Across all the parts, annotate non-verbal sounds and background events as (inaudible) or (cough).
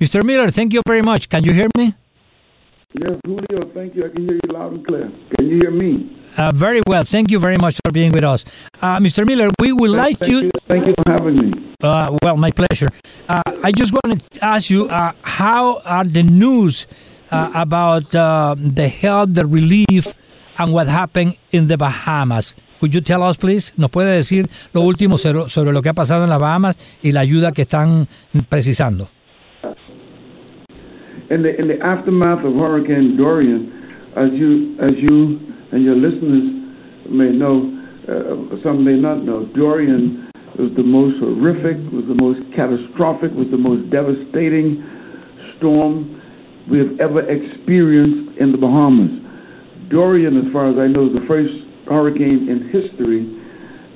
Mr. Miller, thank you very much. Can you hear me? Yes, Julio, thank you. I can hear you loud and clear. Can you hear me? Uh, very well. Thank you very much for being with us. Uh, Mr. Miller, we would like thank to. You, thank you for having me. Uh, well, my pleasure. Uh, I just wanted to ask you uh, how are the news uh, about the help, the relief, and what happened in the Bahamas? Could you tell us, please? ¿Nos puede decir lo último sobre, sobre lo que ha pasado en las Bahamas y la ayuda que están precisando? In the in the aftermath of Hurricane Dorian, as you as you and your listeners may know, uh, some may not know, Dorian was the most horrific, was the most catastrophic, was the most devastating storm we have ever experienced in the Bahamas. Dorian, as far as I know, is the first hurricane in history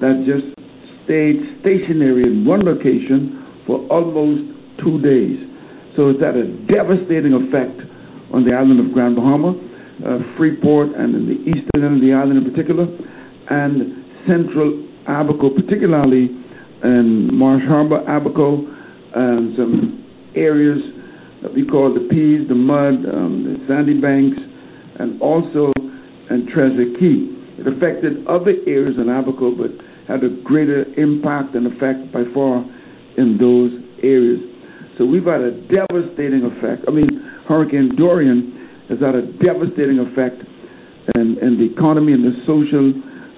that just stayed stationary in one location for almost two days. So it's had a devastating effect on the island of Grand Bahama, uh, Freeport, and in the eastern end of the island in particular, and central Abaco, particularly in Marsh Harbor, Abaco, and some areas that we call the Peas, the Mud, um, the Sandy Banks, and also in Treasure Cay. It affected other areas in Abaco, but had a greater impact and effect by far in those areas. So we've had a devastating effect. I mean, Hurricane Dorian has had a devastating effect in, in the economy and the social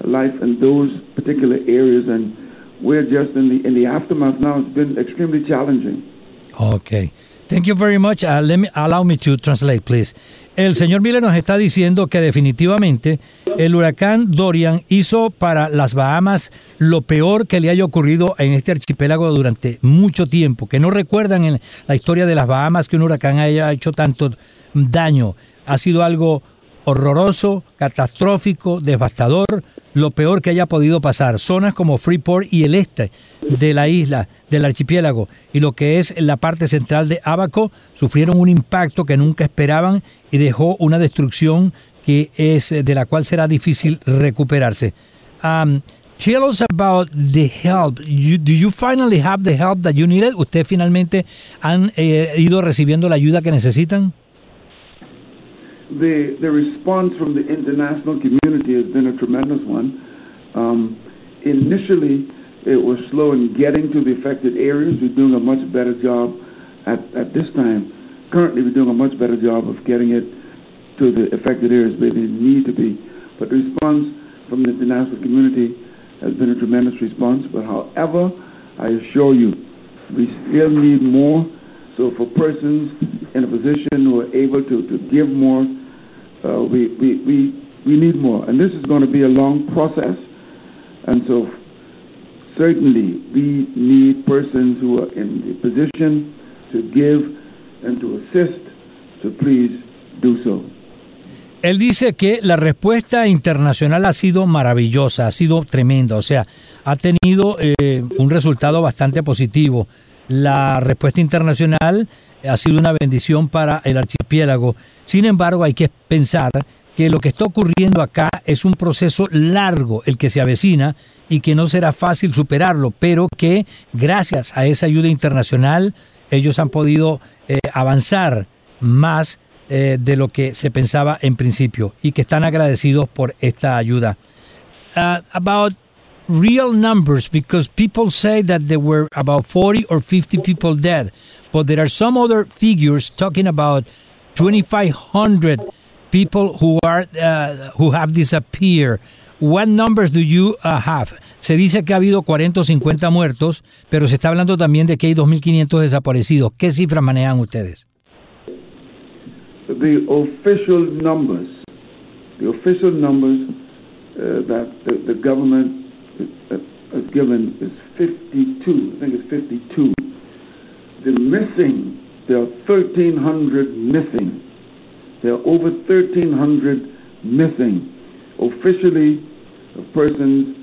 life in those particular areas, and we're just in the in the aftermath now. It's been extremely challenging. Okay. Thank you very much. Uh, let me, allow me to translate, please. El señor Miller nos está diciendo que definitivamente el huracán Dorian hizo para las Bahamas lo peor que le haya ocurrido en este archipiélago durante mucho tiempo, que no recuerdan en la historia de las Bahamas que un huracán haya hecho tanto daño. Ha sido algo horroroso, catastrófico, devastador, lo peor que haya podido pasar. Zonas como Freeport y el este de la isla, del archipiélago, y lo que es la parte central de Abaco, sufrieron un impacto que nunca esperaban y dejó una destrucción que es de la cual será difícil recuperarse. Um, tell us about the help. Do you finally have the help that you needed? ¿Usted finalmente han eh, ido recibiendo la ayuda que necesitan? The the response from the international community has been a tremendous one. Um, initially, it was slow in getting to the affected areas. We're doing a much better job at, at this time. Currently, we're doing a much better job of getting it to the affected areas where they need to be. But the response from the international community has been a tremendous response. But however, I assure you, we still need more so for persons in a position who are able to, to give more, we, we, we, we need more. And this is going to be a long process. And so certainly we need persons who are in the position to give and to assist. So please do so. Él dice que la respuesta internacional ha sido maravillosa, ha sido tremenda, o sea, ha tenido eh, un resultado bastante positivo. La respuesta internacional ha sido una bendición para el archipiélago. Sin embargo, hay que pensar que lo que está ocurriendo acá es un proceso largo el que se avecina y que no será fácil superarlo, pero que gracias a esa ayuda internacional ellos han podido eh, avanzar más eh, de lo que se pensaba en principio y que están agradecidos por esta ayuda. Uh, about real numbers because people say that there were about 40 or 50 people dead, but there are some other figures talking about 2,500 people who are uh, who have disappeared. What numbers do you uh, have? Se dice que ha habido 40 o 50 muertos, pero se está hablando también de que hay 2.500 desaparecidos. ¿Qué cifras manejan ustedes? The official numbers, the official numbers uh, that the, the government has given is 52. I think it's 52. The missing, there are 1,300 missing. There are over 1,300 missing. Officially, persons,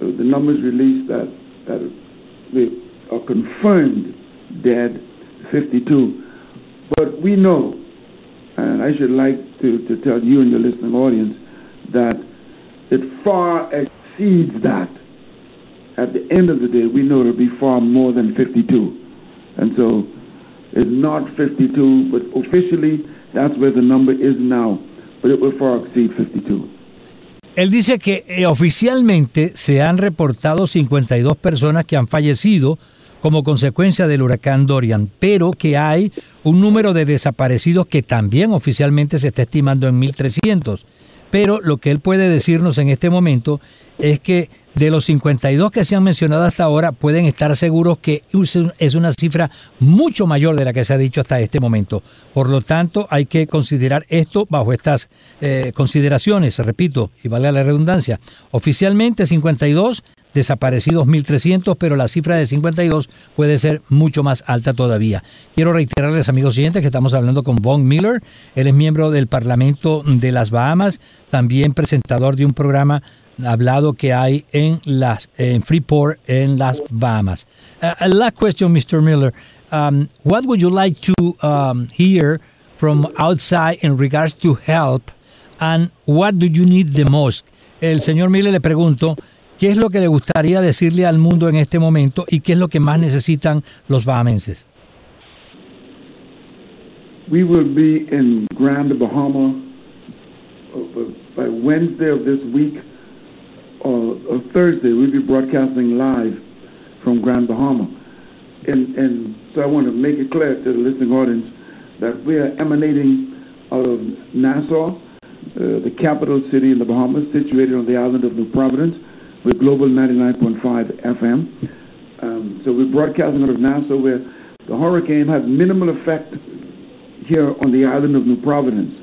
uh, the numbers released that, that they are confirmed dead, 52. But we know, and I should like to, to tell you and your listening audience, that it far exceeds that. At the end of the day, we know it'll be far more than 52. And so is not 52, but officially that's where the number is now. But it will far exceed 52. Él dice que eh, oficialmente se han reportado 52 personas que han fallecido como consecuencia del huracán Dorian, pero que hay un número de desaparecidos que también oficialmente se está estimando en 1.300. Pero lo que él puede decirnos en este momento es que de los 52 que se han mencionado hasta ahora, pueden estar seguros que es una cifra mucho mayor de la que se ha dicho hasta este momento. Por lo tanto, hay que considerar esto bajo estas eh, consideraciones, repito, y vale la redundancia. Oficialmente 52, desaparecidos 1.300, pero la cifra de 52 puede ser mucho más alta todavía. Quiero reiterarles, amigos siguientes, que estamos hablando con Von Miller. Él es miembro del Parlamento de las Bahamas, también presentador de un programa hablado que hay en las en Freeport en las Bahamas. Uh, a last question, Mr. Miller. Um, what would you like to um, hear from outside in regards to help, and what do you need the most? El señor Miller le pregunto qué es lo que le gustaría decirle al mundo en este momento y qué es lo que más necesitan los bahamenses. We will be in Grand Bahama uh, by Wednesday of this week. Uh, Thursday, we'll be broadcasting live from Grand Bahama. And, and so I want to make it clear to the listening audience that we are emanating out of Nassau, uh, the capital city in the Bahamas, situated on the island of New Providence, with Global 99.5 FM. Um, so we're broadcasting out of Nassau, where the hurricane had minimal effect here on the island of New Providence.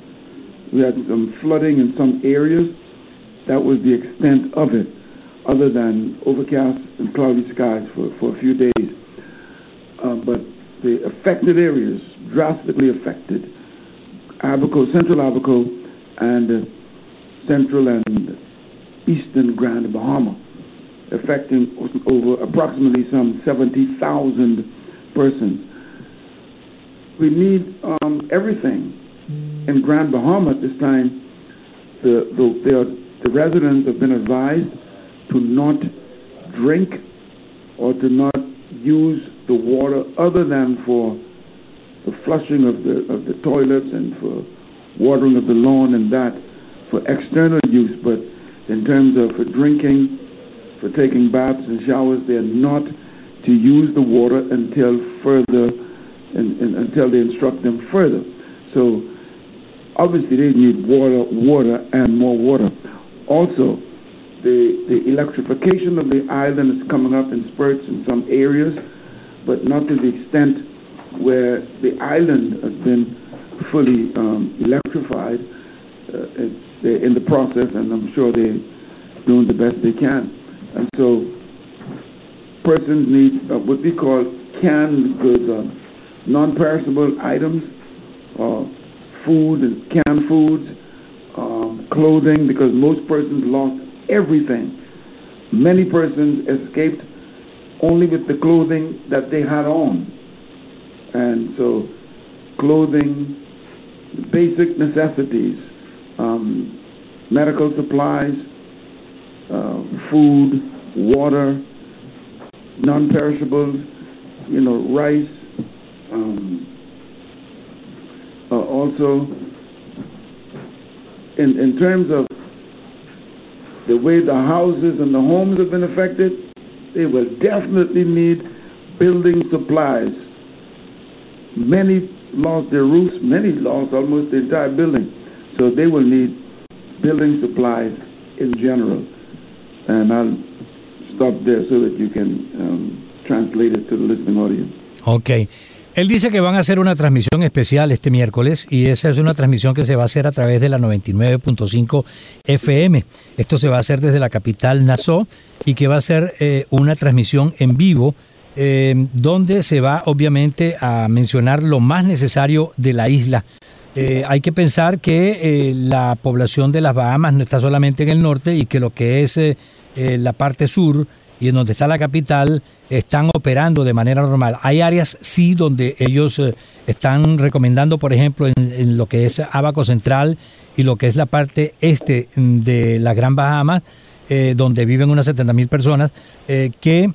We had some flooding in some areas, that was the extent of it, other than overcast and cloudy skies for, for a few days. Uh, but the affected areas, drastically affected, Abaco, Central Abaco, and uh, Central and Eastern Grand Bahama, affecting over approximately some 70,000 persons. We need um, everything in Grand Bahama at this time. The, the, there are the residents have been advised to not drink or to not use the water other than for the flushing of the of the toilets and for watering of the lawn and that for external use, but in terms of for drinking, for taking baths and showers, they are not to use the water until further, and, and, until they instruct them further. So obviously they need water, water, and more water. Also, the, the electrification of the island is coming up in spurts in some areas, but not to the extent where the island has been fully um, electrified. Uh, they're in the process, and I'm sure they're doing the best they can. And so, persons need uh, what we call canned goods, uh, non-perishable items, uh, food and canned foods, clothing because most persons lost everything. Many persons escaped only with the clothing that they had on. And so, clothing, basic necessities, um, medical supplies, uh, food, water, non perishables, you know, rice, um, uh, also in, in terms of the way the houses and the homes have been affected, they will definitely need building supplies. Many lost their roofs, many lost almost the entire building. So they will need building supplies in general. And I'll stop there so that you can um, translate it to the listening audience. Okay. Él dice que van a hacer una transmisión especial este miércoles y esa es una transmisión que se va a hacer a través de la 99.5 FM. Esto se va a hacer desde la capital Nassau y que va a ser eh, una transmisión en vivo eh, donde se va obviamente a mencionar lo más necesario de la isla. Eh, hay que pensar que la población de las Bahamas no está solamente en el norte y que lo que es la parte sur y en donde está la capital están operando de manera normal. Hay áreas sí donde ellos eh, están recomendando, por ejemplo, en, lo que es Abaco Central y lo que es la parte este de la Gran Bahamas, eh, donde viven unas 70 mil personas, eh, que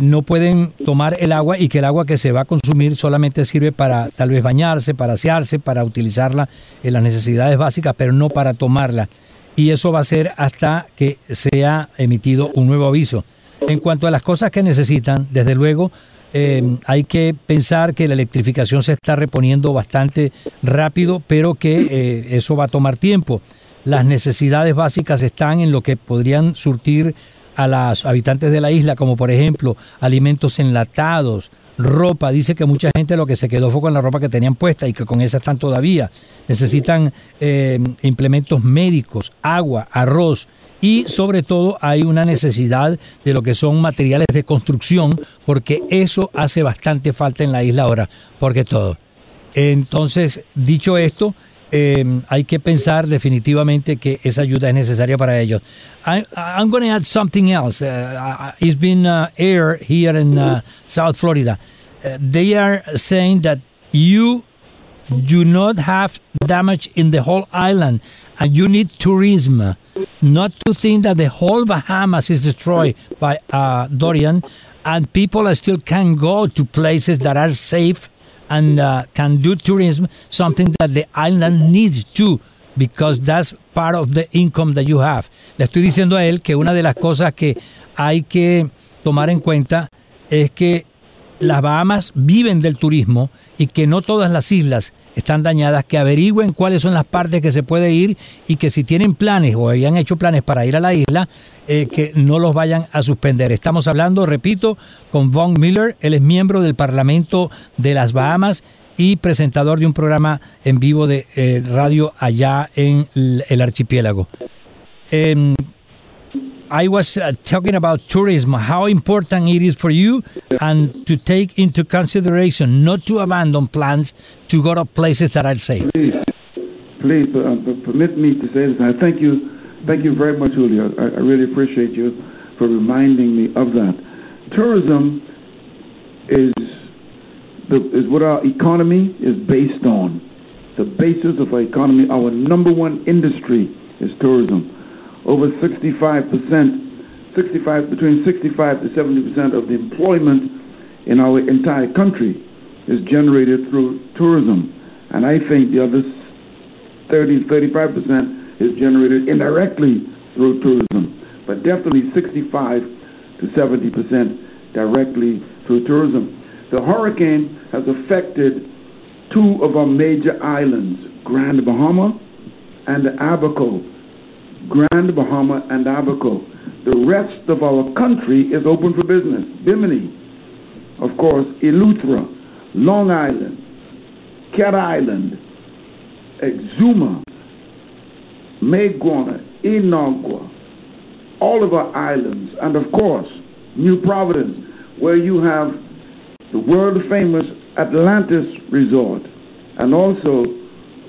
no pueden tomar el agua y que el agua que se va a consumir solamente sirve para tal vez bañarse, para asearse, para utilizarla en las necesidades básicas, pero no para tomarla. Y eso va a ser hasta que sea emitido un nuevo aviso. En cuanto a las cosas que necesitan, desde luego, eh, hay que pensar que la electrificación se está reponiendo bastante rápido, pero que eh, eso va a tomar tiempo. Las necesidades básicas están en lo que podrían surtir a los habitantes de la isla, como por ejemplo alimentos enlatados, ropa. Dice que mucha gente lo que se quedó fue con la ropa que tenían puesta y que con esa están todavía. Necesitan eh, implementos médicos, agua, arroz y sobre todo hay una necesidad de lo que son materiales de construcción porque eso hace bastante falta en la isla ahora, porque todo. Entonces, dicho esto, eh, hay que pensar definitivamente que esa ayuda es necesaria para ellos. I, I'm going to add something else. Uh, it's been uh, aired here in uh, South Florida. Uh, they are saying that you do not have damage in the whole island and you need tourism. Not to think that the whole Bahamas is destroyed by uh, Dorian and people still can go to places that are safe and uh, can do tourism, something that the island needs too, because that's part of the income that you have. Le estoy diciendo a él que una de las cosas que hay que tomar en cuenta es que las Bahamas viven del turismo y que no todas las islas están dañadas, que averigüen cuáles son las partes que se puede ir y que si tienen planes o habían hecho planes para ir a la isla, eh, que no los vayan a suspender. Estamos hablando, repito, con Von Miller, él es miembro del Parlamento de las Bahamas y presentador de un programa en vivo de eh, radio allá en el archipiélago. Eh, I was uh, talking about tourism, how important it is for you, and to take into consideration not to abandon plans to go to places that are safe. Please, please uh, permit me to say this. I thank you, thank you very much, Julio. I, I really appreciate you for reminding me of that. Tourism is the, is what our economy is based on. The basis of our economy, our number one industry is tourism over 65 percent, 65 between 65 to 70 percent of the employment in our entire country is generated through tourism, and I think the other 30 35 percent is generated indirectly through tourism, but definitely 65 to 70 percent directly through tourism. The hurricane has affected two of our major islands, Grand Bahama and Abaco Grand Bahama, and Abaco. The rest of our country is open for business. Bimini, of course, Eleuthera, Long Island, Cat Island, Exuma, Mayaguana, Inagua, all of our islands, and of course, New Providence, where you have the world famous Atlantis Resort, and also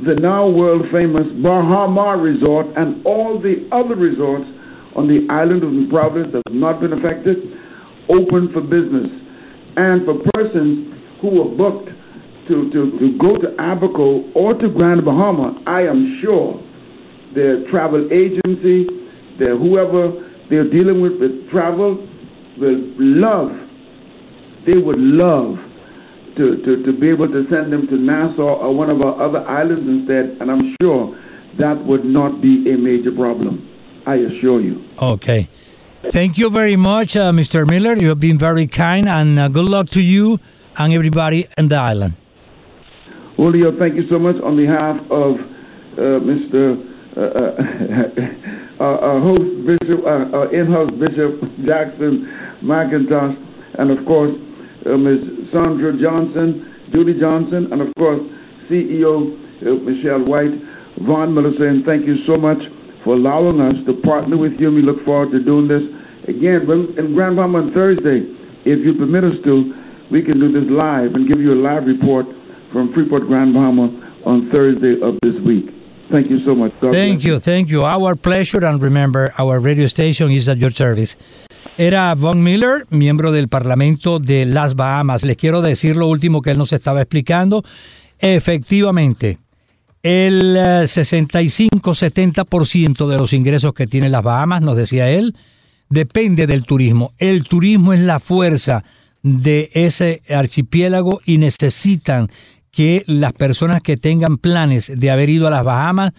the now world famous Baha Mar Resort and all the other resorts on the island of Providence that have not been affected, open for business. And for persons who were booked to, to, to go to Abaco or to Grand Bahama, I am sure their travel agency, their whoever they're dealing with with travel will love, they would love to, to, to be able to send them to Nassau or one of our other islands instead, and I'm sure that would not be a major problem. I assure you. Okay. Thank you very much, uh, Mr. Miller. You have been very kind, and uh, good luck to you and everybody in the island. Julio, thank you so much on behalf of uh, Mr. Uh, uh, (laughs) our host, Bishop, uh, our in-house Bishop Jackson McIntosh, and of course, Uh, Ms. Sandra Johnson, Judy Johnson, and of course, CEO uh, Michelle White, Vaughn Miller saying thank you so much for allowing us to partner with you. And we look forward to doing this again in Grand Bahama on Thursday. If you permit us to, we can do this live and give you a live report from Freeport Grand Bahama on Thursday of this week. Thank you so much. God thank you, thank you. Our pleasure, and remember, our radio station is at your service. Era Von Miller, miembro del Parlamento de las Bahamas. Les quiero decir lo último que él nos estaba explicando. Efectivamente, el 65-70% de los ingresos que tiene las Bahamas, nos decía él, depende del turismo. El turismo es la fuerza de ese archipiélago y necesitan que las personas que tengan planes de haber ido a las Bahamas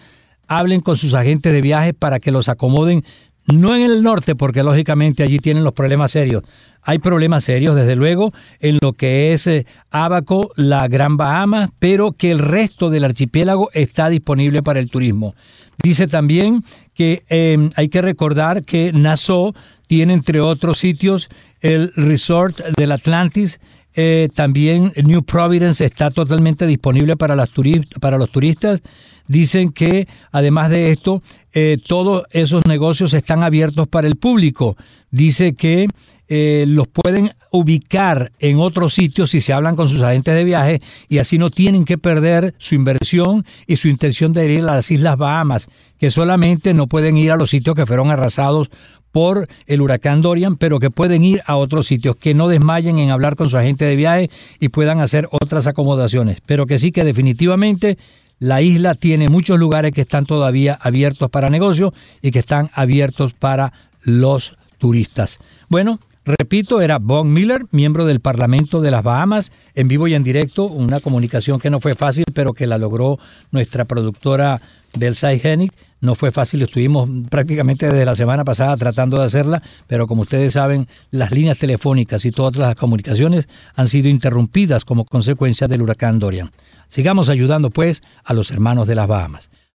hablen con sus agentes de viaje para que los acomoden, no en el norte, porque lógicamente allí tienen los problemas serios. Hay problemas serios, desde luego, en lo que es eh, Abaco, la Gran Bahama, pero que el resto del archipiélago está disponible para el turismo. Dice también que em, hay que recordar que Nassau tiene, entre otros sitios, el resort del Atlantis, eh, también New Providence está totalmente disponible para, los turistas. Dicen que además de esto, eh, todos esos negocios están abiertos para el público. Dice que eh, los pueden ubicar en otros sitios si se hablan con sus agentes de viaje y así no tienen que perder su inversión y su intención de ir a las Islas Bahamas, que solamente no pueden ir a los sitios que fueron arrasados por el huracán Dorian, pero que pueden ir a otros sitios, que no desmayen en hablar con su agente de viaje y puedan hacer otras acomodaciones, pero que sí que definitivamente la isla tiene muchos lugares que están todavía abiertos para negocio y que están abiertos para los turistas. Bueno, Repito, era Bob Miller, miembro del Parlamento de las Bahamas, en vivo y en directo, una comunicación que no fue fácil, pero que la logró nuestra productora Hennig. No fue fácil, estuvimos prácticamente desde la semana pasada tratando de hacerla, pero como ustedes saben, las líneas telefónicas y todas las comunicaciones han sido interrumpidas como consecuencia del huracán Dorian. Sigamos ayudando pues a los hermanos de las Bahamas.